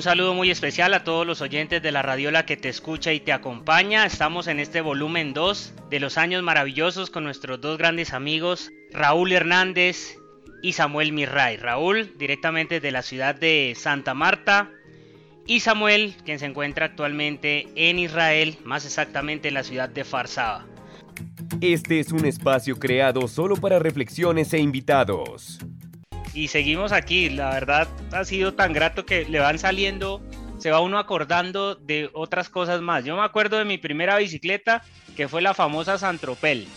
Un saludo muy especial a todos los oyentes de la radiola que te escucha y te acompaña. Estamos en este volumen 2 de los años maravillosos con nuestros dos grandes amigos, Raúl Hernández y Samuel Mirray. Raúl, directamente de la ciudad de Santa Marta, y Samuel, quien se encuentra actualmente en Israel, más exactamente en la ciudad de Farsaba. Este es un espacio creado solo para reflexiones e invitados y seguimos aquí. La verdad ha sido tan grato que le van saliendo, se va uno acordando de otras cosas más. Yo me acuerdo de mi primera bicicleta, que fue la famosa Santropel.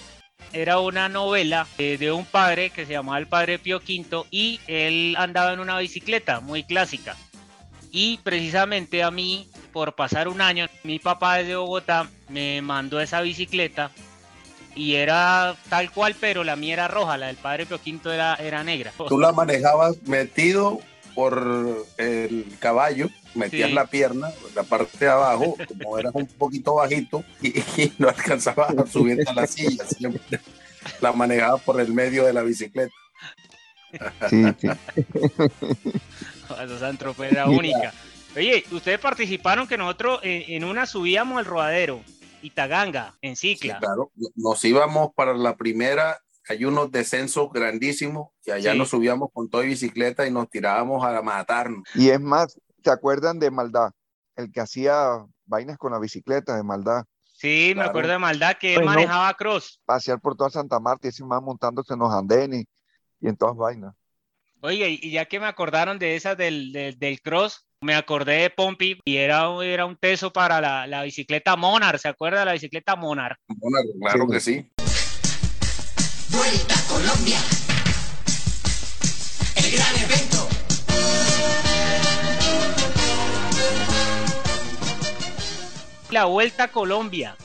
Era una novela eh, de un padre que se llamaba el padre Pío V y él andaba en una bicicleta muy clásica. Y precisamente a mí, por pasar un año, mi papá desde Bogotá me mandó esa bicicleta y era tal cual, pero la mía era roja, la del padre Pio Quinto era, era negra. Tú la manejabas metido por el caballo, metías la pierna, la parte de abajo, como eras un poquito bajito y, no alcanzabas a subirte a la silla, siempre la manejabas por el medio de la bicicleta. Sí, sí. Esa era única. Oye, ustedes participaron que nosotros en una subíamos el rodadero Itaganga, en Cicla. claro, nos íbamos para la primera, hay unos descensos grandísimos y allá nos subíamos con toda bicicleta y nos tirábamos a matarnos. Y es más, ¿se acuerdan de Maldad? El que hacía vainas con la bicicleta de Maldad. Sí, me acuerdo de Maldad que él manejaba cross. Pasear por toda Santa Marta y ese más montándose en los andenes y en todas vainas. Oye, y ya que me acordaron de esa del, del, cross, me acordé de Pompi y era, era un teso para la, la bicicleta Monarch, ¿se acuerda de la bicicleta Monarch? Monarch, claro que sí. Vuelta a Colombia. El gran evento. La Vuelta a Colombia.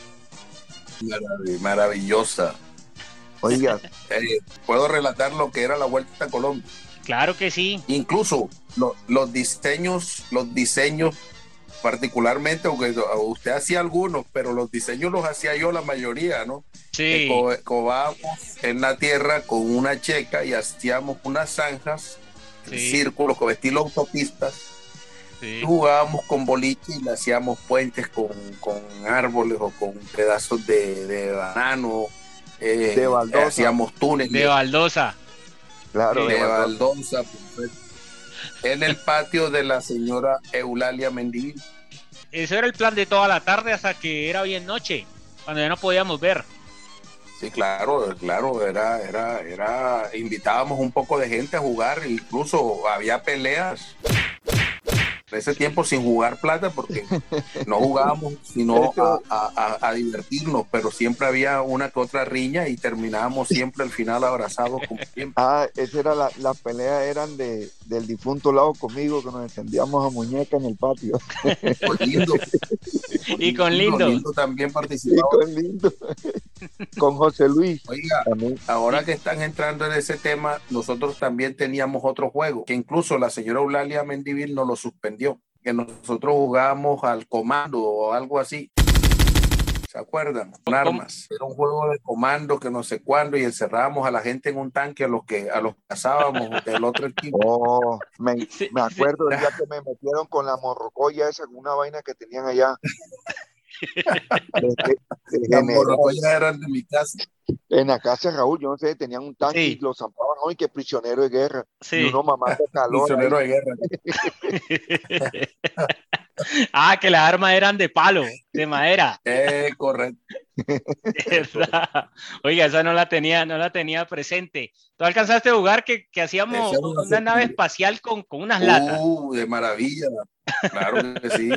maravillosa. Oiga, eh, puedo relatar lo que era la Vuelta a Colombia. Claro que sí. Incluso los diseños, los diseños particularmente, aunque usted hacía algunos, pero los diseños los hacía yo la mayoría, ¿no? Sí. Cobábamos en la tierra con una checa y hacíamos unas zanjas, círculos, con estilo autopistas. Jugábamos con boliche y le hacíamos puentes con, árboles o con pedazos de, banano. Eh, de baldosa. Hacíamos túneles. De baldosa. Claro, de, pues, en el patio de la señora Eulalia Mendivil. Eso era el plan de toda la tarde hasta que era bien noche, cuando ya no podíamos ver. Sí, claro, claro, era, era, era, invitábamos un poco de gente a jugar, incluso había peleas ese tiempo sin jugar plata porque no jugábamos sino a, divertirnos, pero siempre había una que otra riña y terminábamos siempre al final abrazados como siempre. Ah, esa era la, la pelea eran de, del difunto lado conmigo que nos encendíamos a muñeca en el patio. Con lindo. Y con lindo. lindo también participó. con lindo. con José Luis. Oiga, ahora que están entrando en ese tema, nosotros también teníamos otro juego, que incluso la señora Eulalia Mendivil nos lo suspendió que nosotros jugábamos al comando o algo así. ¿Se acuerdan? Con armas. Era un juego de comando que no sé cuándo y encerrábamos a la gente en un tanque a los que a los cazábamos del otro equipo. Oh, me, me acuerdo del día que me metieron con la morrocoya esa, con una vaina que tenían allá. Las morrocoyas eran de mi casa. En la casa de Raúl, yo no sé, tenían un tanque y los zampaban hoy que prisionero de guerra. Sí. Y uno mamá de calor. Prisionero de guerra. ah, que las armas eran de palo, de madera. Eh, correcto. Oiga, esa no la tenía, no la tenía presente. ¿Tú alcanzaste a jugar que, que hacíamos una nave espacial con, con unas latas? Uh, de maravilla. Claro que sí.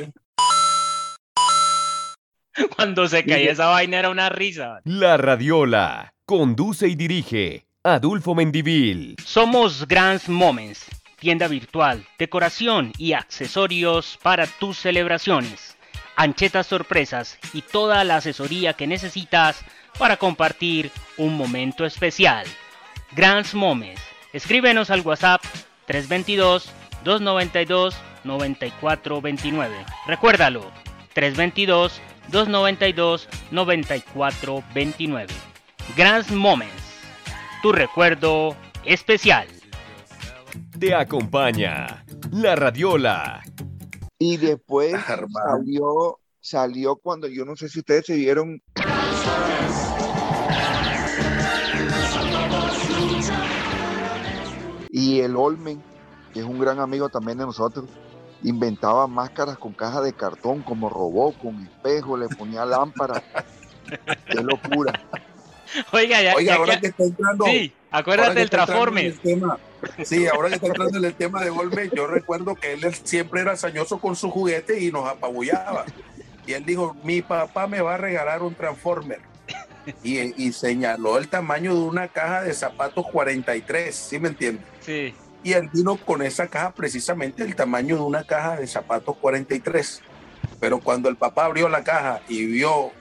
Cuando se caía esa vaina era una risa. La Radiola. Conduce y dirige Adulfo Mendivil. Somos Grand Moments. Tienda virtual, decoración y accesorios para tus celebraciones, anchetas sorpresas y toda la asesoría que necesitas para compartir un momento especial. Grants Momes. Escríbenos al WhatsApp 322-292-9429. Recuérdalo, 322-292-9429. Grants Moments. Tu recuerdo especial. Te acompaña la radiola. Y después salió, salió cuando yo no sé si ustedes se vieron. Y el Olmen, que es un gran amigo también de nosotros, inventaba máscaras con cajas de cartón como robot, con espejo, le ponía lámpara. Qué locura. Oiga, ya, Oiga, ya ahora que- que está entrando. Sí, acuérdate del está sí, ahora que está entrando en el tema de Golme, yo recuerdo que él siempre era sañoso con su juguete y nos apabullaba. Y él dijo, mi papá me va a regalar un Transformer. Y, y señaló el tamaño de una caja de zapatos 43, ¿sí me entiendes? Sí. Y él vino con esa caja precisamente el tamaño de una caja de zapatos 43. Pero cuando el papá abrió la caja y vio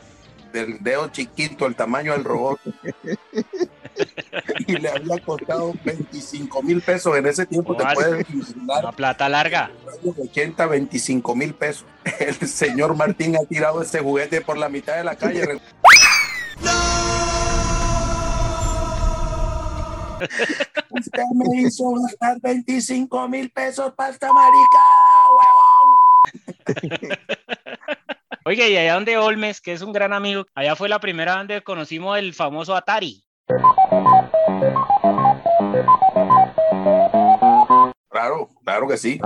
del dedo chiquito el tamaño del robot y le había costado 25 mil pesos en ese tiempo, te puedes imaginar, Una plata larga. años 80, 25 mil pesos. El señor Martín ha tirado ese juguete por la mitad de la calle. Usted me hizo gastar 25 mil pesos para esta marica, huevón. Oiga, y allá donde Olmes, que es un gran amigo, allá fue la primera donde conocimos el famoso Atari. Claro, claro que sí.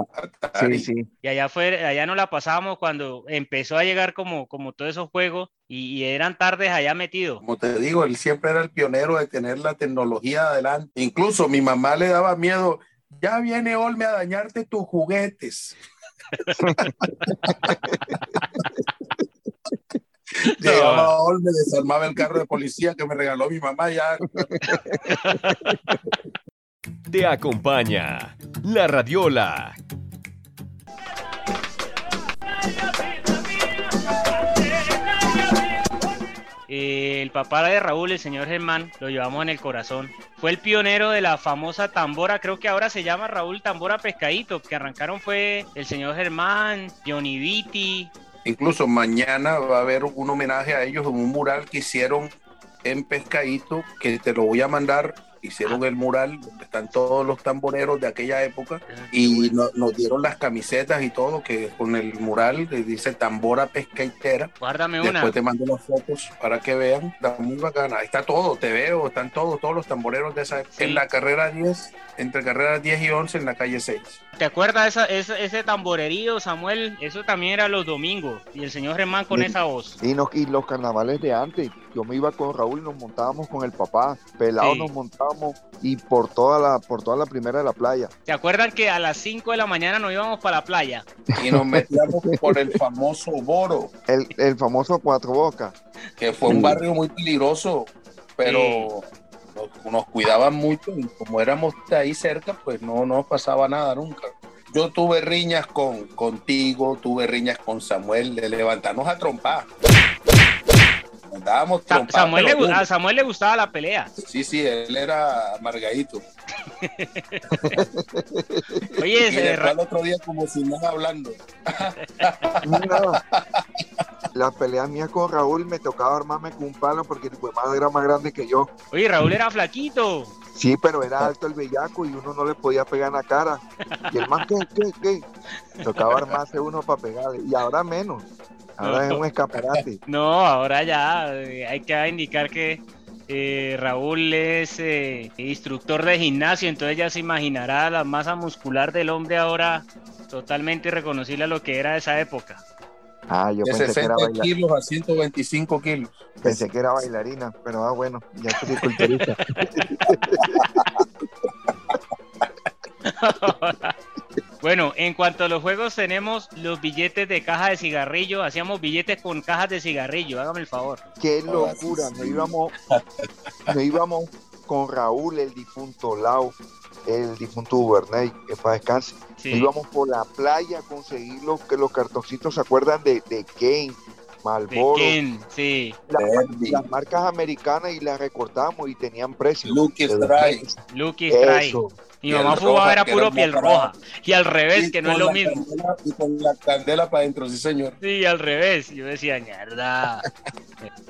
Sí, sí. Y allá fue, allá nos la pasábamos cuando empezó a llegar como, como todos esos juegos y, y eran tardes allá metidos. Como te digo, él siempre era el pionero de tener la tecnología adelante. Incluso mi mamá le daba miedo. Ya viene Olme a dañarte tus juguetes. Llegaba Olme, desarmaba el carro de policía que me regaló mi mamá ya. Te acompaña la radiola. Eh, el papá de Raúl, el señor Germán, lo llevamos en el corazón. Fue el pionero de la famosa tambora, creo que ahora se llama Raúl Tambora Pescadito, que arrancaron fue el señor Germán, Johnny Vitti. Incluso mañana va a haber un homenaje a ellos en un mural que hicieron en Pescadito, que te lo voy a mandar. Hicieron el mural donde están todos los tamboreros de aquella época y no- nos dieron las camisetas y todo, que con el mural que dice tambora pescaitera. Guárdame una. Después te mando las fotos para que vean, está muy bacana. Ahí está todo, te veo, están todos, todos los tamboreros de esa época. Sí. En la carrera 10, entre carreras 10 y 11 en la calle 6. ¿Te acuerdas esa, esa- ese tamborerío, Samuel? Eso también era los domingos. Y el señor Germán con Sí. esa voz. Y, nos- y los carnavales de antes, yo me iba con Raúl y nos montábamos con el papá, pelados Sí. nos montábamos y por toda la, por toda la primera de la playa. ¿Te acuerdan que a las 5 de la mañana nos íbamos para la playa? Y nos metíamos por el famoso Boro, El, el famoso Cuatro Bocas. que fue un barrio muy peligroso, pero nos, nos cuidaban mucho y como éramos de ahí cerca, pues no nos pasaba nada nunca. Yo tuve riñas con contigo, tuve riñas con Samuel, de levantarnos a trompar. Nos dábamos Sa-. Samuel le, a Samuel le gustaba la pelea. Sí, sí, él era amargadito. Oye, Y después al otro día como si nada hablando. No, las peleas mías con Raúl me tocaba armarme con un palo porque el madre era más grande que yo. oye, Raúl era flaquito. Sí, pero era alto el bellaco y uno no le podía pegar en la cara. Y el más, ¿qué, qué, qué? Tocaba armarse uno para pegarle. Y ahora menos. Ahora es un escaparate. No, ahora ya eh, hay que indicar que eh, Raúl es eh, instructor de gimnasio, entonces ya se imaginará la masa muscular del hombre ahora totalmente irreconocible a lo que era esa época. Ah, yo De pensé que, 60 era kilos a 125 kilos. pensé que era bailarina, pero ah, bueno, ya soy culturista. Bueno, en cuanto a los juegos tenemos los billetes de caja de cigarrillo, hacíamos billetes con cajas de cigarrillo, hágame el favor. Qué locura, nos íbamos, nos íbamos con Raúl, el difunto Lao, el difunto Ubernay, que para descanse. Sí. Íbamos por la playa a conseguir los, que los cartoncitos se acuerdan de, de Kane, Ken, sí. las, marcas americanas y las recortamos y tenían precio. Lucky Strike. Lucky Strike. Mi mamá fumaba era puro piel roja. Y al revés, Y que no es lo mismo. candela- y con la candela para adentro, sí, señor. Sí, al revés. Yo decía, mierda.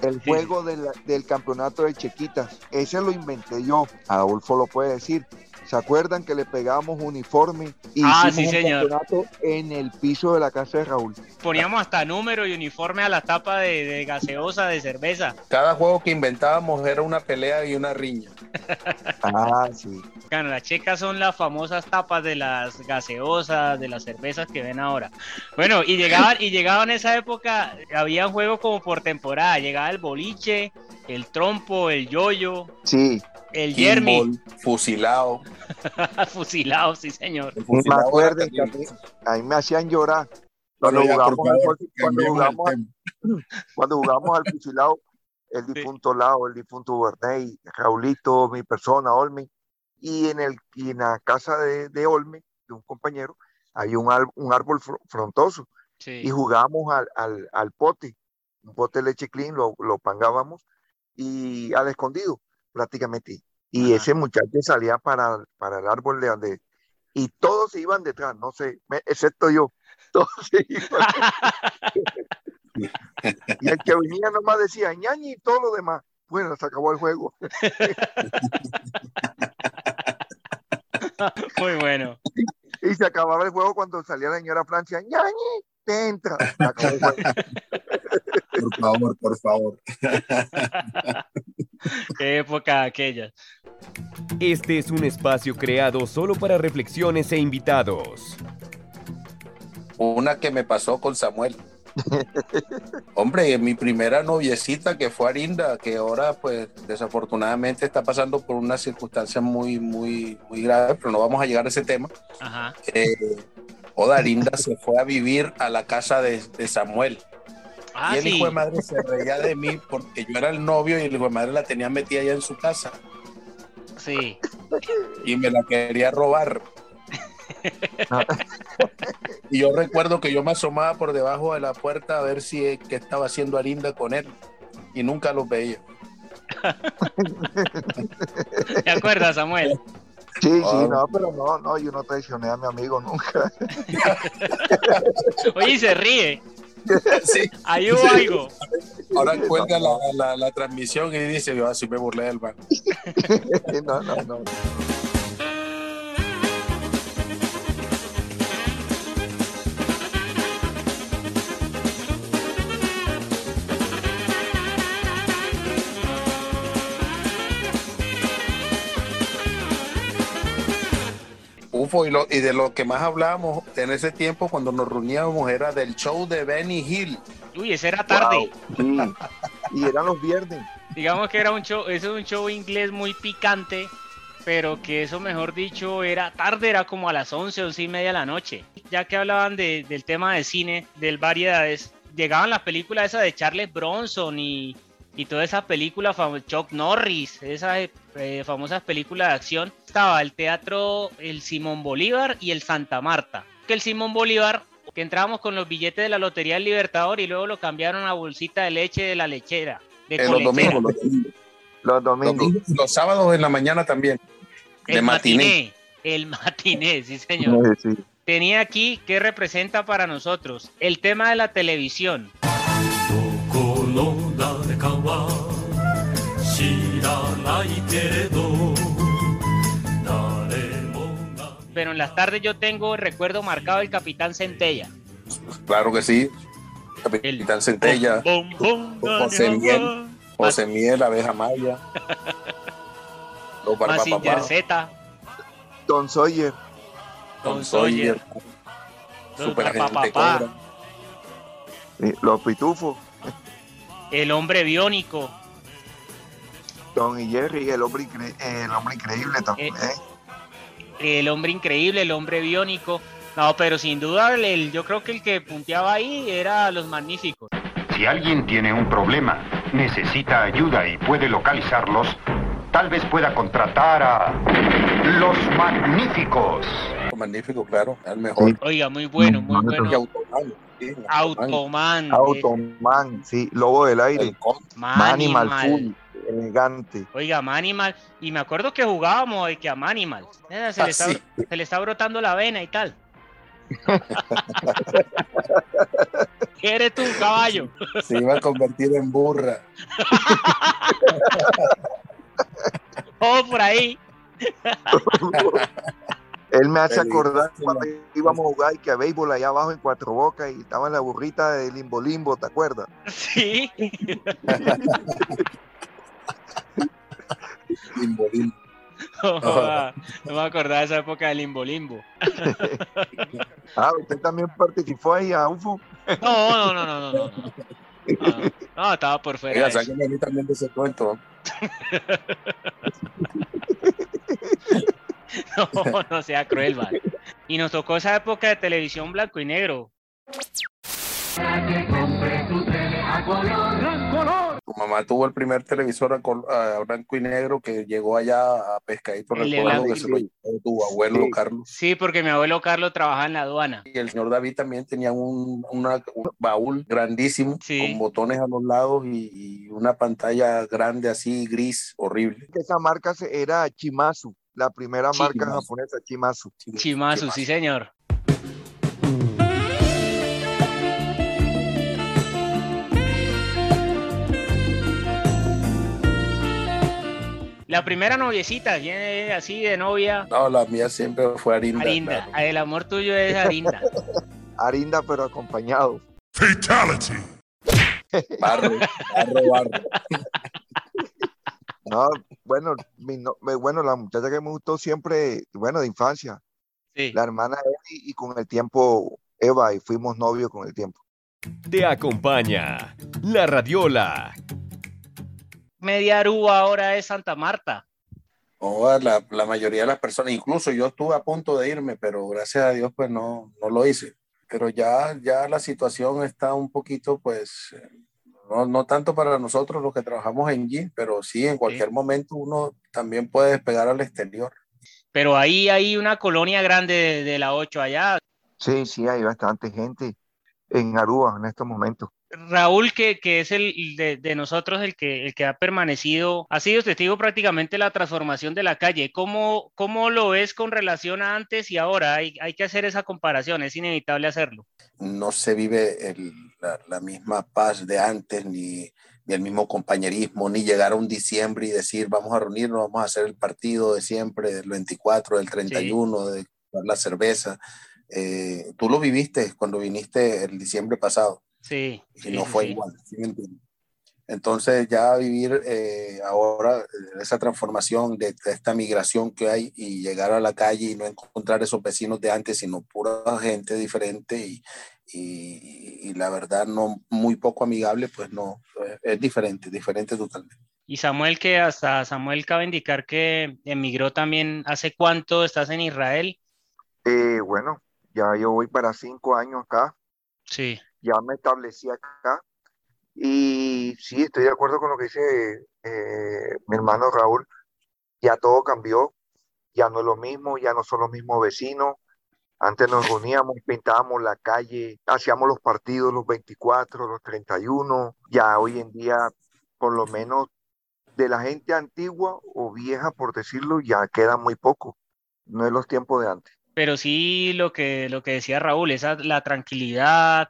El Sí, juego del, del campeonato de Chequitas, ese lo inventé yo. Adolfo lo puede decir. ¿Se acuerdan que le pegamos uniforme y Ah, hicimos sí, un señor. campeonato en el piso de la casa de Raúl? Poníamos hasta número y uniforme a la tapa de, de gaseosa, de cerveza. Cada juego que inventábamos era una pelea y una riña. Ah, sí. Bueno, las checas son las famosas tapas de las gaseosas, de las cervezas que ven ahora. Bueno, y llegaban, y llegaban en esa época, había juegos como por temporada. Llegaba el boliche, el trompo, el yoyo, Sí, el yermi, Kimball, fusilado. fusilado, sí señor. Me fusilado era acuerdo que a mí, a mí me hacían llorar. Cuando por jugamos, al, favor, cuando jugamos, tema. cuando jugamos al fusilado, el difunto Lao, el difunto Bernay, Raulito, mi persona, Olmi, y en, el, y en la casa de, de Olmi, de un compañero, hay un, al- un árbol fr- frondoso y Sí. jugábamos al, al, al pote, un pote de leche clean, lo, lo pangábamos y al escondido prácticamente. Y Ajá. ese muchacho salía para, para el árbol de donde... Y todos se iban detrás, no sé, me- excepto yo. Todos se iban. Y el que venía nomás decía ñañi y todo lo demás. Bueno, se acabó el juego. Muy bueno. Y se acababa el juego cuando salía la señora Francia. ñañi, te entra. Se acabó el juego. Por favor, por favor. Qué época aquella. Este es un espacio creado solo para reflexiones e invitados. Una que me pasó con Samuel. Hombre, mi primera noviecita que fue Arinda, que ahora pues desafortunadamente está pasando por una circunstancia muy, muy, muy grave, pero no vamos a llegar a ese tema. Ajá. Eh, Oda Arinda se fue a vivir a la casa de, de Samuel. Ah, y el sí. hijo de madre se reía de mí porque yo era el novio y el hijo de madre la tenía metida allá en su casa Sí. y me la quería robar. y yo recuerdo que yo me asomaba por debajo de la puerta a ver si qué estaba haciendo Arinda con él y nunca los veía. ¿Te acuerdas, Samuel? Sí, sí, Ah. no, pero no, no, yo no traicioné a mi amigo nunca. Oye, se ríe. Sí, Ahí hubo algo. ahora cuelga la, la- la transmisión y dice, yo así me burlé del banco. no, no, no. Ufo, y, lo, y de lo que más hablábamos en ese tiempo cuando nos reuníamos era del show de Benny Hill. Uy, ese era tarde. Sí. Y eran los viernes. Digamos que era un show, eso es un show inglés muy picante, pero que eso, mejor dicho, era tarde, era como a las 11, 11 y media de la noche. Ya que hablaban de- del tema de cine, del variedades, llegaban las películas esas de Charles Bronson y, y todas esas películas, Chuck Norris, esas eh, famosas películas de acción. Estaba el teatro, el Simón Bolívar y el Santa Marta. Que el Simón Bolívar, que entrábamos con los billetes de la Lotería del Libertador y luego lo cambiaron a bolsita de leche de la lechera. De Eh, los domingos, los domingos. Los domingos. Domingos, los sábados en la mañana también. El de matiné. matiné. El matiné, sí señor. Sí, sí. Tenía aquí que representa para nosotros el tema de la televisión. Pero en las tardes yo tengo el recuerdo marcado del Capitán Centella. Claro que sí. Capitán Centella, Bom, bom, bom, José Miel. José Miel, Abeja Maya. Barbapapá, Z. Don Sawyer. Don Sawyer, Super Cobra. sí, Los pitufos. El hombre biónico. Don y Jerry, el hombre, incre- el hombre increíble también. ¿eh? El hombre increíble, el hombre biónico. No, pero sin duda el- yo creo que el que punteaba ahí era los magníficos. Si alguien tiene un problema, necesita ayuda y puede localizarlos, tal vez pueda contratar a los magníficos. Magnífico, claro, el mejor. Sí. Oiga, muy bueno, muy bueno. Automan, sí, Automan, sí, Lobo del Aire, Manimal Manimal. Full, elegante. Oiga, Manimal. Y me acuerdo que jugábamos de que a Manimal. Se, Ah, le está, sí. se le está brotando la vena y tal. ¿Qué eres tú, caballo? se iba a convertir en burra. Oh, por ahí. Él me hace acordar cuando íbamos a jugar y que a béisbol allá abajo en Cuatro Bocas y estaba en la burrita de Limbo Limbo, ¿te acuerdas? Sí. Limbo, limbo. Joda, no me acordaba de esa época del limbo limbo. Ah, usted también participó ahí a UFO. No, no, no, no, no, no. No, no, estaba por fuera. Oiga, de sáquenme a mí también de ese cuento. No, no sea cruel, vale. Y nos tocó esa época de televisión blanco y negro. Tu mamá tuvo el primer televisor a, col- a blanco y negro que llegó allá a Pescadito, recuerdo que y se lo llevó tu abuelo Sí. Carlos. Sí, porque mi abuelo Carlos trabajaba en la aduana. Y el señor David también tenía un, una- un baúl grandísimo Sí. con botones a los lados y, y una pantalla grande así, gris, horrible. Esa marca era Chimazu, la primera marca Chimazu. japonesa, Chimazu. Chimazu, sí, señor. La primera noviecita, viene así de novia. No, la mía siempre fue Arinda. Arinda. claro. El amor tuyo es Arinda. Arinda, pero acompañado. Fatality. Barro, barro, barro. No, bueno, mi no- me- bueno, la muchacha que me gustó siempre, bueno, de infancia, Sí. la hermana Eva y con el tiempo Eva y fuimos novios con el tiempo. Te acompaña La Radiola. Media Aruba ahora es Santa Marta. No, la, la mayoría de las personas, incluso yo estuve a punto de irme, pero gracias a Dios pues no, no lo hice. Pero ya, ya la situación está un poquito pues, no, no tanto para nosotros los que trabajamos en G, pero sí en cualquier momento uno también puede despegar al exterior. Pero ahí hay una colonia grande de, de la 8 allá. Sí, sí, hay bastante gente en Aruba en estos momentos. Raúl, que, que es el de, de nosotros el que, el que ha permanecido, ha sido testigo prácticamente la transformación de la calle. ¿Cómo, cómo lo ves con relación a antes y ahora? Hay, hay que hacer esa comparación, es inevitable hacerlo. No se vive el- la, la misma paz de antes, ni, ni el mismo compañerismo, ni llegar a un diciembre y decir vamos a reunirnos, vamos a hacer el partido de siempre, del 24, del 31, de la cerveza. Eh, tú lo viviste cuando viniste el diciembre pasado Sí. y sí, no sí, fue sí. igual. ¿sí me entiendes? Entonces ya vivir eh, ahora eh, esa transformación de, de esta migración que hay y llegar a la calle y no encontrar esos vecinos de antes, sino pura gente diferente y, y- y la verdad no muy poco amigable, pues no, eh, es diferente, diferente totalmente. Y Samuel, que hasta Samuel cabe indicar que emigró también. ¿Hace cuánto estás en Israel? Eh, bueno, ya yo voy para cinco años acá, Sí. Ya me establecí acá y sí, estoy de acuerdo con lo que dice eh, mi hermano Raúl, ya todo cambió, ya no es lo mismo, ya no son los mismos vecinos. Antes nos reuníamos, pintábamos la calle, hacíamos los partidos los 24, los 31. Ya hoy en día, por lo menos de la gente antigua o vieja, por decirlo, ya queda muy poco. No es los tiempos de antes. Pero sí lo que, lo que decía Raúl, esa, la tranquilidad,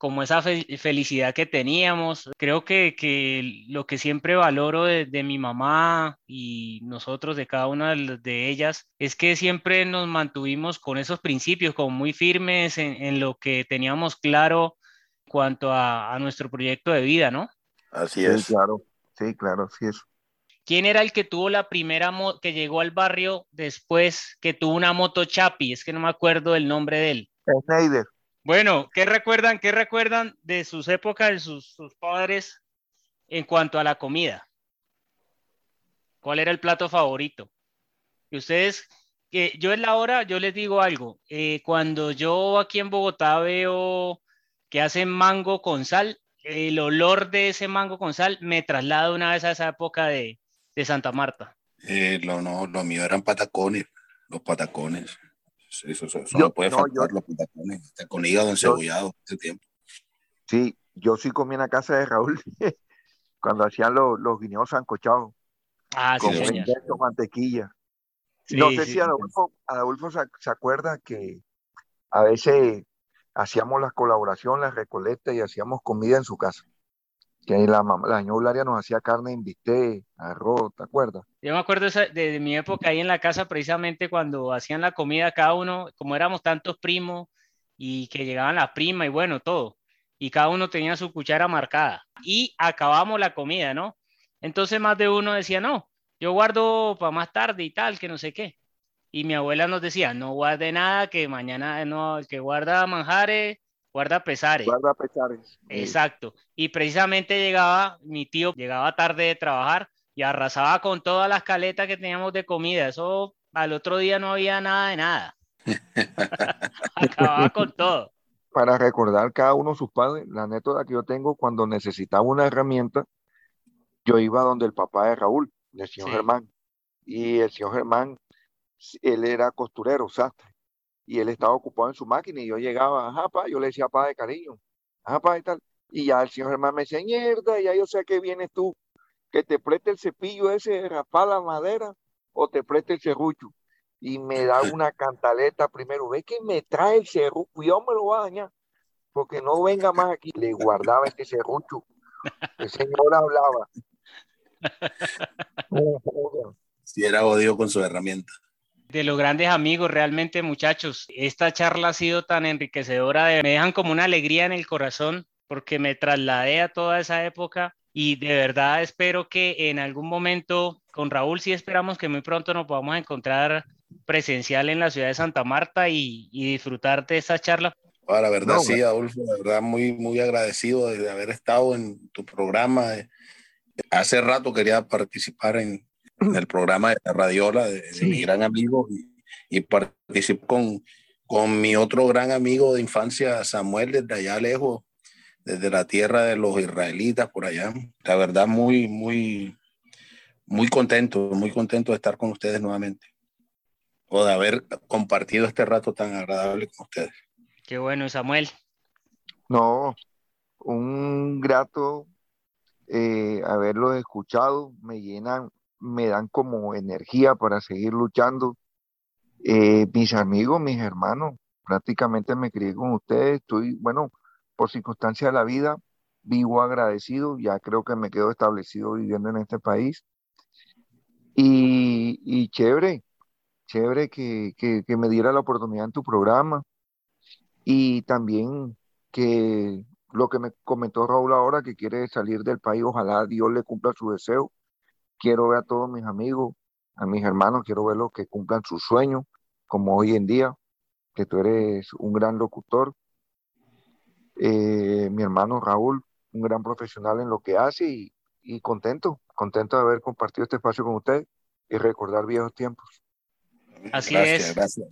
como esa fe- felicidad que teníamos. Creo que, que lo que siempre valoro de, de mi mamá y nosotros, de cada una de, las- de ellas, es que siempre nos mantuvimos con esos principios, como muy firmes en, en lo que teníamos claro en cuanto a, a nuestro proyecto de vida, ¿no? Así Sí, es. claro, sí, claro, sí es. ¿Quién era el que tuvo la primera moto que llegó al barrio después que tuvo una moto Chapi? Es que no me acuerdo el nombre de él. Schneider, Bueno, ¿qué recuerdan, qué recuerdan de sus épocas, de sus, padres en cuanto a la comida? ¿Cuál era el plato favorito? Ustedes, yo en la hora, yo les digo algo. eh, cuando yo aquí en Bogotá veo que hacen mango con sal, el olor de ese mango con sal me traslada una vez a esa época de, de Santa Marta. Eh, lo, no, lo mío eran patacones, los patacones. Eso, eso, eso Yo- no puede no, faltar, yo- los patacones. hasta Con hígado encebollado ese tiempo. Sí, yo sí comí en la casa de Raúl cuando hacían los, los guineos sancochados Ah, sí, con Sí, buen señor. queso, mantequilla. Sí, no sé sí, si. Adolfo, Adolfo se, se acuerda que a veces hacíamos la colaboración, la recolecta y hacíamos comida en su casa. Que la, la Eulalia nos hacía carne en bistec, arroz, ¿te acuerdas? Yo me acuerdo de, mi época ahí en la casa, precisamente cuando hacían la comida, cada uno, como éramos tantos primos y que llegaban la prima y bueno, todo, y cada uno tenía su cuchara marcada y acabamos la comida, ¿no? Entonces más de uno decía, no, yo guardo para más tarde y tal, que no sé qué. Y mi abuela nos decía, no guarde nada, que mañana, no, el que guarda manjares, guarda pesares. Guarda pesares. Exacto. Y precisamente llegaba, mi tío llegaba tarde de trabajar y arrasaba con todas las caletas que teníamos de comida. Eso al otro día no había nada de nada. Acababa con todo. para recordar cada uno de sus padres, la anécdota que yo tengo cuando necesitaba una herramienta, yo iba donde el papá de Raúl, el señor Sí. Germán, y el señor Germán, él era costurero, sastre, y él estaba ocupado en su máquina, y yo llegaba, ajá, pa, yo le decía pa de cariño, ajá, pa, y tal, y ya el señor Germán me decía, mierda, ya yo sé que vienes tú, que te preste el cepillo ese de raspar la madera, o te preste el serrucho, y me da una cantaleta primero, ve que me trae el serrucho, yo me lo voy a dañar, porque no venga más aquí, le guardaba este serrucho, el señor hablaba. Si era odio con su herramienta. De los grandes amigos, realmente muchachos, esta charla ha sido tan enriquecedora, de- me dejan como una alegría en el corazón porque me trasladé a toda esa época y de verdad espero que en algún momento con Raúl sí esperamos que muy pronto nos podamos encontrar presencial en la ciudad de Santa Marta y, y disfrutar de esta charla. Ah, la verdad, No, sí, Adolfo, la verdad, muy, muy agradecido de, haber estado en tu programa. Hace rato quería participar en, en el programa de la Radiola de, mi gran amigo y, y participé con, con mi otro gran amigo de infancia, Samuel, desde allá lejos, desde la tierra de los israelitas por allá. La verdad, muy, muy, muy contento, muy contento de estar con ustedes nuevamente o de haber compartido este rato tan agradable con ustedes. Qué bueno, Samuel. No, un grato eh, haberlos escuchado, me llenan, me dan como energía para seguir luchando. Eh, mis amigos, mis hermanos, prácticamente me crié con ustedes, estoy, bueno, por circunstancias de la vida, vivo agradecido, ya creo que me quedo establecido viviendo en este país. Y, y chévere, chévere que, que, que me diera la oportunidad en tu programa y también que lo que me comentó Raúl ahora, que quiere salir del país, ojalá Dios le cumpla su deseo. Quiero ver a todos mis amigos, a mis hermanos, quiero verlos que cumplan sus sueños, como hoy en día, que tú eres un gran locutor. Eh, mi hermano Raúl, un gran profesional en lo que hace y, y contento, contento de haber compartido este espacio con usted y recordar viejos tiempos. Así gracias, es. Gracias.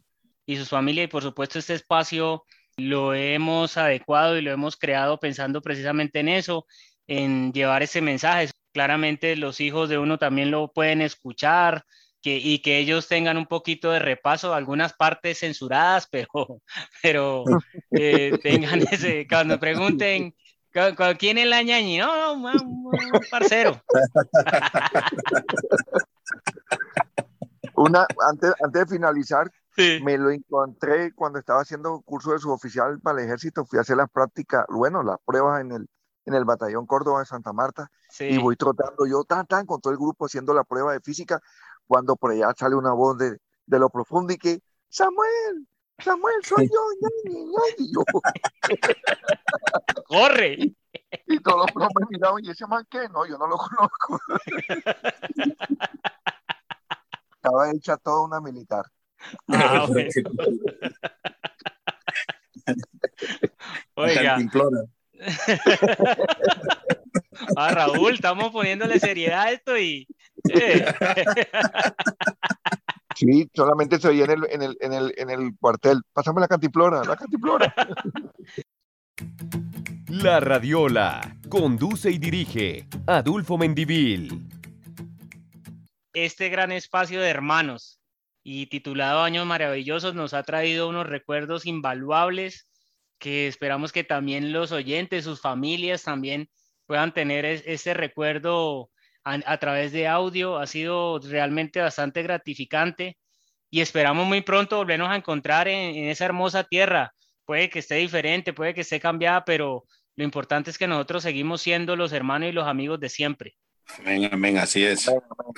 y sus familias y por supuesto este espacio lo hemos adecuado y lo hemos creado pensando precisamente en eso, en llevar ese mensaje. Claramente los hijos de uno también lo pueden escuchar que, y que ellos tengan un poquito de repaso, algunas partes censuradas, pero, pero eh, tengan ese, cuando pregunten, ¿con, con quién es la ñañi? No, no, parcero. Una, antes, antes de finalizar, Sí. Me lo encontré cuando estaba haciendo curso de suboficial para el ejército, fui a hacer las prácticas, bueno, las pruebas en el, en el batallón Córdoba de Santa Marta Sí. y voy trotando yo tan tan con todo el grupo haciendo la prueba de física cuando por allá sale una voz de, de lo profundo y que Samuel, Samuel, soy yo, ñañi, ñañi", y yo, Corre. y todos los profes miraban y ese man qué, no, yo no lo conozco. Estaba hecha toda una militar. Ah, bueno. Oiga. Ah, Raúl, estamos poniéndole seriedad a esto y. eh, Sí, solamente se oía en el, en el, en el, en el cuartel. Pásame la cantiplora, la cantiplora. La Radiola. Conduce y dirige Adulfo Mendivil. este gran espacio de hermanos y titulado Años Maravillosos nos ha traído unos recuerdos invaluables que esperamos que también los oyentes, sus familias también puedan tener ese recuerdo a, través de audio. Ha sido realmente bastante gratificante y esperamos muy pronto volvernos a encontrar en, esa hermosa tierra. Puede que esté diferente, puede que esté cambiada, pero lo importante es que nosotros seguimos siendo los hermanos y los amigos de siempre. Amén, amén, así es.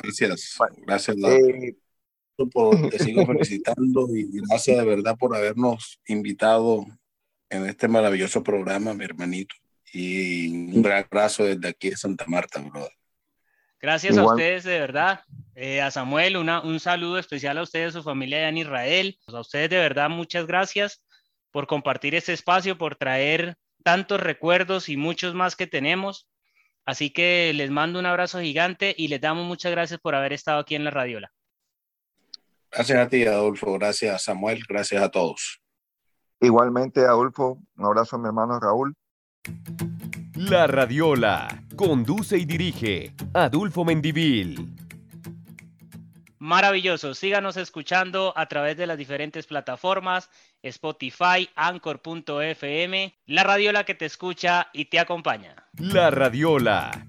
Gracias. Gracias, eh, por, te sigo felicitando y gracias de verdad por habernos invitado en este maravilloso programa, mi hermanito. Y un gran abrazo desde aquí de Santa Marta, brother. Gracias a ustedes, de verdad. Eh, a Samuel, una, un saludo especial a ustedes, su familia allá en Israel. A ustedes, de verdad, muchas gracias por compartir este espacio, por traer tantos recuerdos y muchos más que tenemos. Así que les mando un abrazo gigante y les damos muchas gracias por haber estado aquí en la Radiola. Gracias a ti, Adolfo. Gracias, Samuel. Gracias a todos. Igualmente, Adolfo. Un abrazo a mi hermano Raúl. La Radiola. Conduce y dirige Adolfo Mendivil. Maravilloso. Síganos escuchando a través de las diferentes plataformas, Spotify, Anchor.fm, la radiola que te escucha y te acompaña. La Radiola.